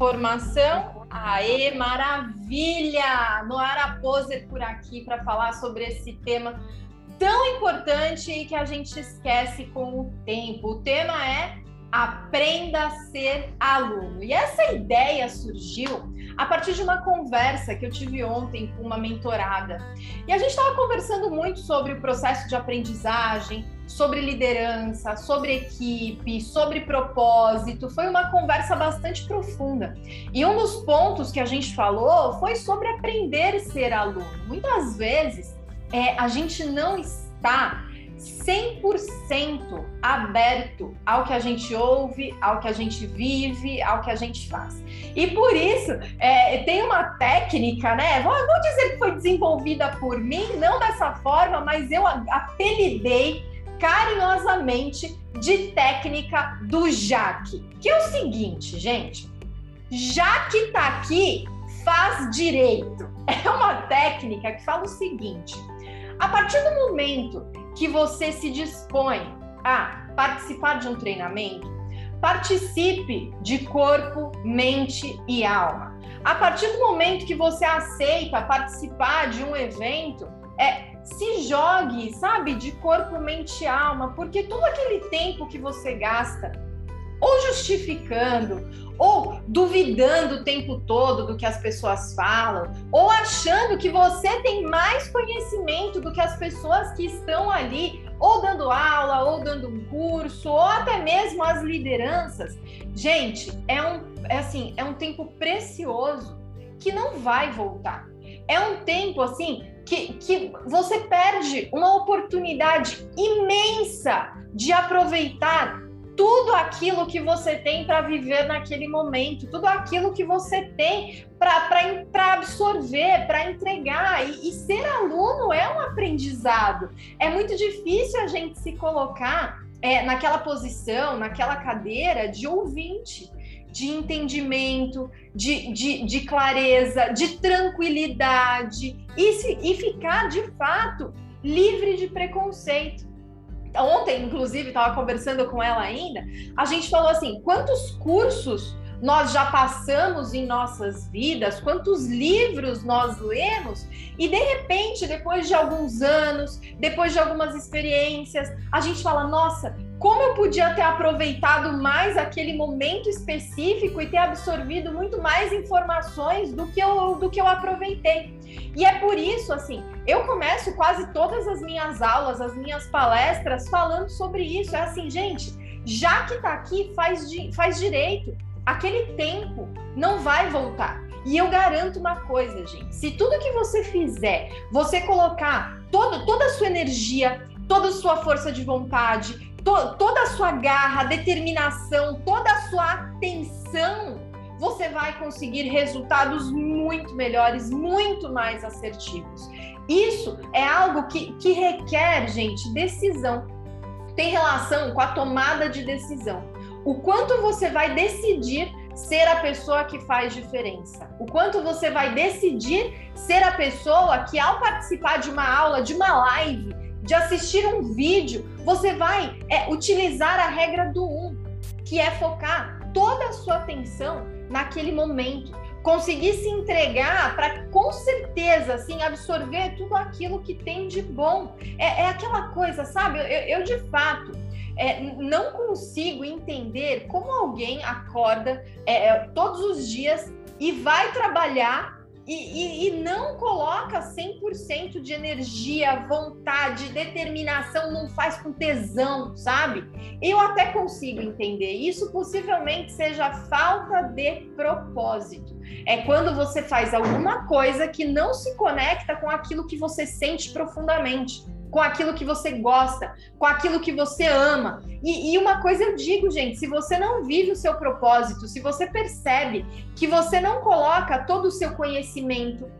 Formação? Aê, maravilha! Noara Poser por aqui para falar sobre esse tema tão importante e que a gente esquece com o tempo. O tema é Aprenda a ser aluno. E essa ideia surgiu a partir de uma conversa que eu tive ontem com uma mentorada. E a gente estava conversando muito sobre o processo de aprendizagem, sobre liderança, sobre equipe, sobre propósito. Foi uma conversa bastante profunda. E um dos pontos que a gente falou foi sobre aprender a ser aluno. Muitas vezes é, a gente não está 100% aberto ao que a gente ouve, ao que a gente vive, ao que a gente faz. E por isso, é, tem uma técnica, né? Vou, vou dizer que foi desenvolvida por mim, não dessa forma, mas eu apelidei carinhosamente de técnica do Jaque, que é o seguinte, gente. Já que tá aqui, faz direito. É uma técnica que fala o seguinte: a partir do momento que você se dispõe a participar de um treinamento, participe de corpo, mente e alma. A partir do momento que você aceita participar de um evento, é se jogue, sabe, de corpo, mente e alma, porque todo aquele tempo que você gasta ou justificando, ou duvidando o tempo todo do que as pessoas falam, ou achando que você tem mais conhecimento do que as pessoas que estão ali, ou dando aula, ou dando um curso, ou até mesmo as lideranças. Gente, é um, é assim, é um tempo precioso que não vai voltar. É um tempo assim que, que você perde uma oportunidade imensa de aproveitar tudo aquilo que você tem para viver naquele momento, tudo aquilo que você tem para absorver, para entregar. E, e ser aluno é um aprendizado. É muito difícil a gente se colocar é, naquela posição, naquela cadeira de ouvinte de entendimento, de, de, de, clareza, de tranquilidade e, se, e ficar de fato livre de preconceito ontem, inclusive, estava conversando com ela ainda, a gente falou assim: quantos cursos nós já passamos em nossas vidas, quantos livros nós lemos, e de repente, depois de alguns anos, depois de algumas experiências, a gente fala: nossa, como eu podia ter aproveitado mais aquele momento específico e ter absorvido muito mais informações do que eu, do que eu aproveitei. E é por isso, assim, eu começo quase todas as minhas aulas, as minhas palestras falando sobre isso. É assim, gente, já que tá aqui, faz, faz direito aquele tempo não vai voltar. E eu garanto uma coisa, gente: se tudo que você fizer, você colocar todo, toda a sua energia, toda a sua força de vontade, to, toda a sua garra, determinação, toda a sua atenção, você vai conseguir resultados muito melhores, muito mais assertivos. Isso é algo que, que requer, gente, decisão. Tem relação com a tomada de decisão o quanto você vai decidir ser a pessoa que faz diferença. O quanto você vai decidir ser a pessoa que, ao participar de uma aula, de uma live, de assistir um vídeo, você vai é, utilizar a regra do um, que é focar toda a sua atenção naquele momento. Conseguir se entregar para com certeza assim absorver tudo aquilo que tem de bom. É, é aquela coisa, sabe? eu, eu de fato é, não consigo entender como alguém acorda é, é todos os dias e vai trabalhar e, e, e, não coloca 100% de energia, vontade, determinação, não faz com tesão, sabe? Eu até consigo entender. Isso possivelmente seja falta de propósito. É quando você faz alguma coisa que não se conecta com aquilo que você sente profundamente com aquilo que você gosta, com aquilo que você ama. E, e, uma coisa eu digo, gente: se você não vive o seu propósito, se você percebe que você não coloca todo o seu conhecimento,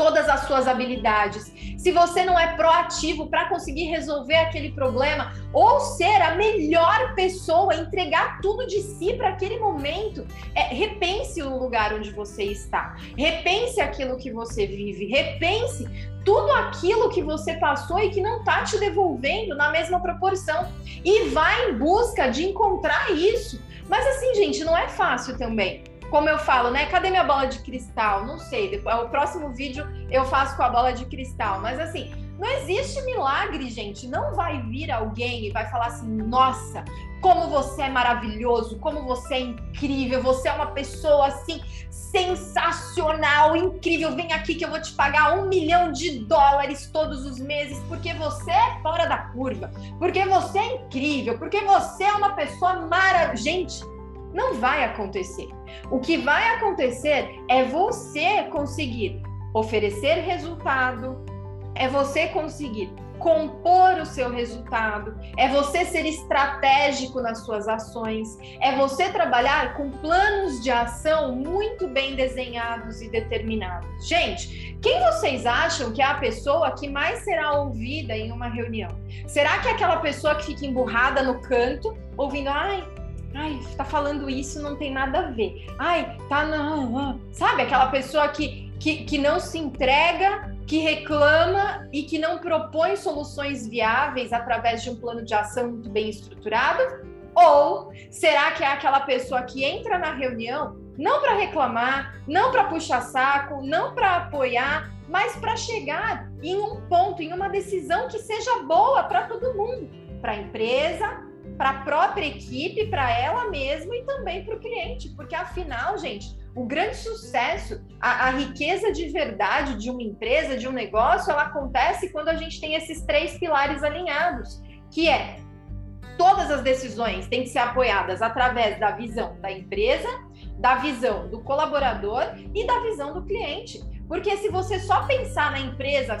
todas as suas habilidades, se você não é proativo para conseguir resolver aquele problema ou ser a melhor pessoa, entregar tudo de si para aquele momento, é, repense o lugar onde você está, repense aquilo que você vive, repense tudo aquilo que você passou e que não está te devolvendo na mesma proporção e vá em busca de encontrar isso. Mas assim, gente, não é fácil também. Como eu falo, né? Cadê minha bola de cristal? Não sei. Depois, o próximo vídeo eu faço com a bola de cristal. Mas assim, não existe milagre, gente. Não vai vir alguém e vai falar assim: nossa, como você é maravilhoso, como você é incrível, você é uma pessoa assim sensacional, incrível. Vem aqui que eu vou te pagar um milhão de dólares todos os meses porque você é fora da curva, porque você é incrível, porque você é uma pessoa maravilhosa. Gente, não vai acontecer. O que vai acontecer é você conseguir oferecer resultado, é você conseguir compor o seu resultado, é você ser estratégico nas suas ações, é você trabalhar com planos de ação muito bem desenhados e determinados. Gente, quem vocês acham que é a pessoa que mais será ouvida em uma reunião? Será que é aquela pessoa que fica emburrada no canto, ouvindo, ai, Ai, tá falando isso, não tem nada a ver. Ai, tá não. Sabe aquela pessoa que, que, que não se entrega, que reclama e que não propõe soluções viáveis através de um plano de ação muito bem estruturado? Ou será que é aquela pessoa que entra na reunião não para reclamar, não para puxar saco, não para apoiar, mas para chegar em um ponto, em uma decisão que seja boa para todo mundo, para a empresa, para a própria equipe, para ela mesma e também para o cliente, porque afinal, gente, o grande sucesso, a, a, riqueza de verdade de uma empresa, de um negócio, ela acontece quando a gente tem esses três pilares alinhados, que é todas as decisões têm que ser apoiadas através da visão da empresa, da visão do colaborador e da visão do cliente. Porque se você só pensar na empresa,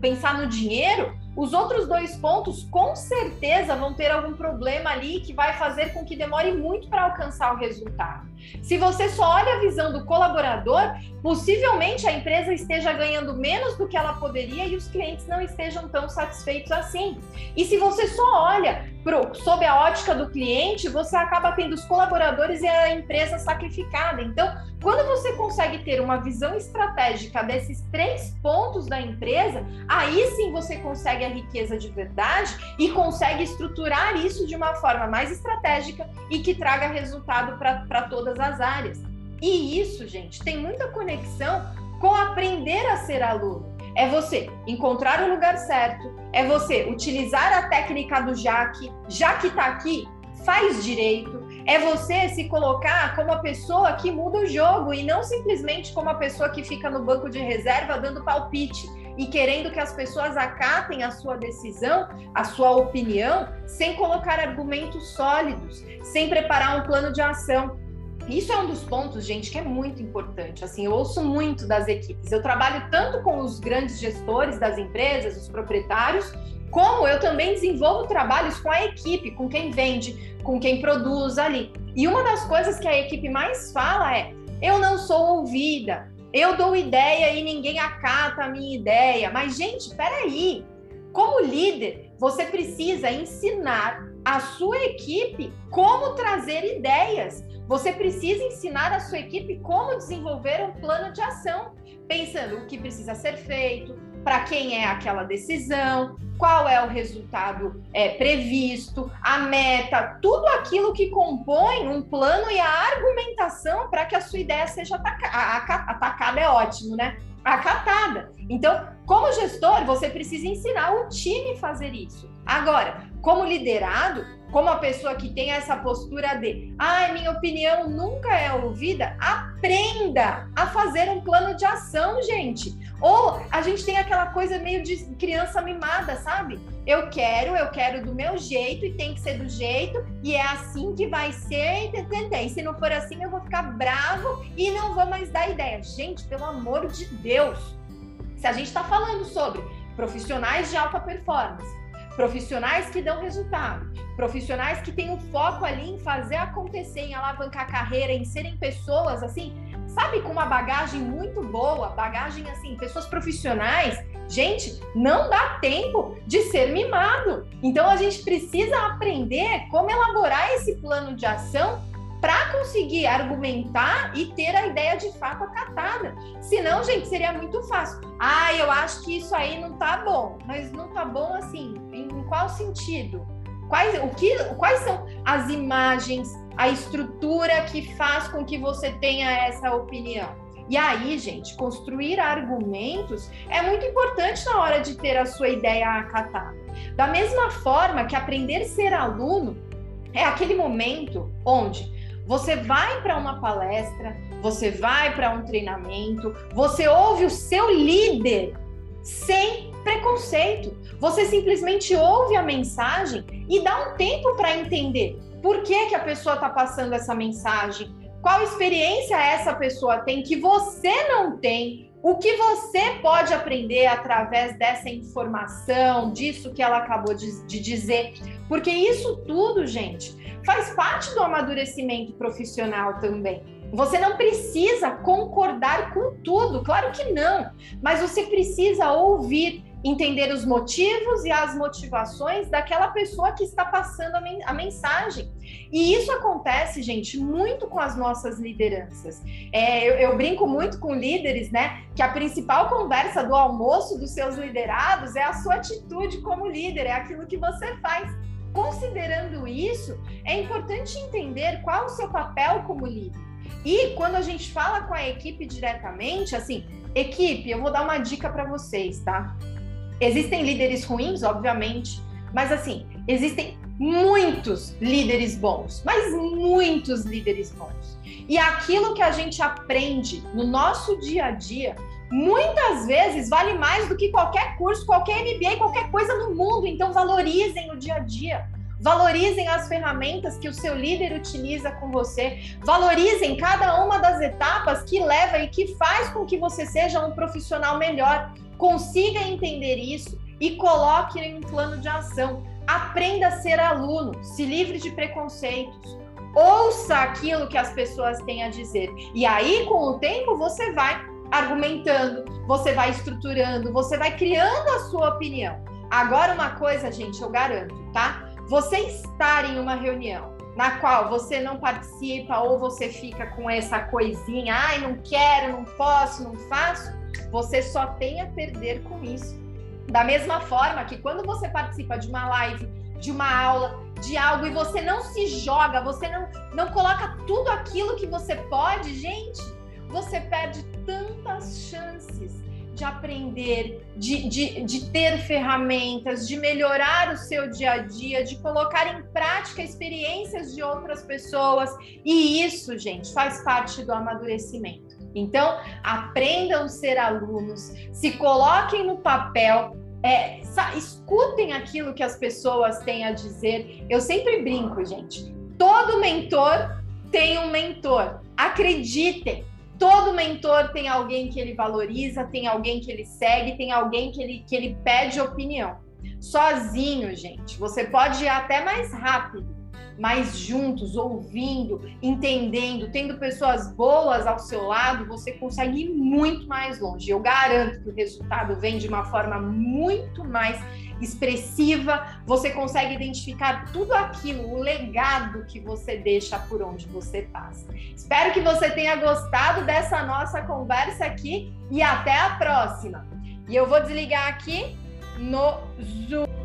pensar no dinheiro, os outros dois pontos com certeza vão ter algum problema ali que vai fazer com que demore muito para alcançar o resultado. Se você só olha a visão do colaborador, possivelmente a empresa esteja ganhando menos do que ela poderia e os clientes não estejam tão satisfeitos assim. E se você só olha pro, sob a ótica do cliente, você acaba tendo os colaboradores e a empresa sacrificada. Então, quando você consegue ter uma visão estratégica desses três pontos da empresa, aí sim você consegue a riqueza de verdade e consegue estruturar isso de uma forma mais estratégica e que traga resultado para todas as áreas. E isso, gente, tem muita conexão com aprender a ser aluno. É você encontrar o lugar certo, é você utilizar a técnica do Jaque, já que está aqui, faz direito, é você se colocar como a pessoa que muda o jogo e não simplesmente como a pessoa que fica no banco de reserva dando palpite e querendo que as pessoas acatem a sua decisão, a sua opinião, sem colocar argumentos sólidos, sem preparar um plano de ação. Isso é um dos pontos, gente, que é muito importante. Assim, eu ouço muito das equipes. Eu trabalho tanto com os grandes gestores das empresas, os proprietários, como eu também desenvolvo trabalhos com a equipe, com quem vende, com quem produz ali. E uma das coisas que a equipe mais fala é: eu não sou ouvida, eu dou ideia e ninguém acata a minha ideia. Mas, gente, peraí. Como líder, você precisa ensinar a sua equipe como trazer ideias. Você precisa ensinar a sua equipe como desenvolver um plano de ação, pensando o que precisa ser feito, para quem é aquela decisão, qual é o resultado é, previsto, a meta, tudo aquilo que compõe um plano e a argumentação para que a sua ideia seja atacada. Atacada é ótimo, né? Acatada. Então, como gestor, você precisa ensinar o time a fazer isso. Agora, como liderado, como a pessoa que tem essa postura de, ah, minha opinião nunca é ouvida, aprenda a fazer um plano de ação, gente. Ou a gente tem aquela coisa meio de criança mimada, sabe? Eu quero, eu quero do meu jeito e tem que ser do jeito, e é assim que vai ser? E se não for assim, eu vou ficar bravo e não vou mais dar ideia. Gente, pelo amor de Deus, se a gente está falando sobre profissionais de alta performance, profissionais que dão resultado, profissionais que têm o foco ali em fazer acontecer, em alavancar a carreira, em serem pessoas assim, sabe, com uma bagagem muito boa, bagagem assim, pessoas profissionais. Gente, não dá tempo de ser mimado. Então a gente precisa aprender como elaborar esse plano de ação para conseguir argumentar e ter a ideia de fato acatada. Senão, gente, seria muito fácil. Ah, eu acho que isso aí não tá bom. Mas não tá bom assim, em qual sentido? Quais, o que, quais são as imagens, a estrutura que faz com que você tenha essa opinião. E aí, gente, construir argumentos é muito importante na hora de ter a sua ideia acatada. Da mesma forma que aprender a ser aluno é aquele momento onde você vai para uma palestra, você vai para um treinamento, você ouve o seu líder sem preconceito. Você simplesmente ouve a mensagem e dá um tempo para entender por que, que a pessoa está passando essa mensagem, qual experiência essa pessoa tem que você não tem, o que você pode aprender através dessa informação, disso que ela acabou de, de dizer. Porque isso tudo, gente, faz parte do amadurecimento profissional também. Você não precisa concordar com tudo, claro que não, mas você precisa ouvir entender os motivos e as motivações daquela pessoa que está passando a, men a mensagem. E isso acontece, gente, muito com as nossas lideranças. É, eu, eu, brinco muito com líderes, né? Que a principal conversa do almoço dos seus liderados é a sua atitude como líder, é aquilo que você faz. Considerando isso, é importante entender qual o seu papel como líder. E quando a gente fala com a equipe diretamente, assim, equipe, eu vou dar uma dica para vocês, tá? Existem líderes ruins, obviamente, mas assim, existem muitos líderes bons, mas muitos líderes bons. E aquilo que a gente aprende no nosso dia a dia, muitas vezes vale mais do que qualquer curso, qualquer MBA, qualquer coisa no mundo. Então valorizem o dia a dia. Valorizem as ferramentas que o seu líder utiliza com você. Valorizem cada uma das etapas que leva e que faz com que você seja um profissional melhor consiga entender isso e coloque em um plano de ação. Aprenda a ser aluno, se livre de preconceitos. Ouça aquilo que as pessoas têm a dizer. E aí, com o tempo, você vai argumentando, você vai estruturando, você vai criando a sua opinião. Agora, uma coisa, gente, eu garanto, tá? Você estar em uma reunião na qual você não participa ou você fica com essa coisinha, ai, não quero, não posso, não faço, você só tem a perder com isso. Da mesma forma que quando você participa de uma live, de uma aula, de algo e você não se joga, você não, não coloca tudo aquilo que você pode, gente, você perde tantas chances de aprender, de, de, de ter ferramentas, de melhorar o seu dia a dia, de colocar em prática experiências de outras pessoas. E isso, gente, faz parte do amadurecimento. Então, aprendam a ser alunos, se coloquem no papel, é, escutem aquilo que as pessoas têm a dizer. Eu sempre brinco, gente. Todo mentor tem um mentor. Acreditem. Todo mentor tem alguém que ele valoriza, tem alguém que ele segue, tem alguém que ele, que ele pede opinião. Sozinho, gente, você pode ir até mais rápido, mais juntos, ouvindo, entendendo, tendo pessoas boas ao seu lado, você consegue ir muito mais longe. Eu garanto que o resultado vem de uma forma muito mais expressiva, você consegue identificar tudo aquilo, o legado que você deixa por onde você passa. Espero que você tenha gostado dessa nossa conversa aqui e até a próxima. E eu vou desligar aqui no Zoom.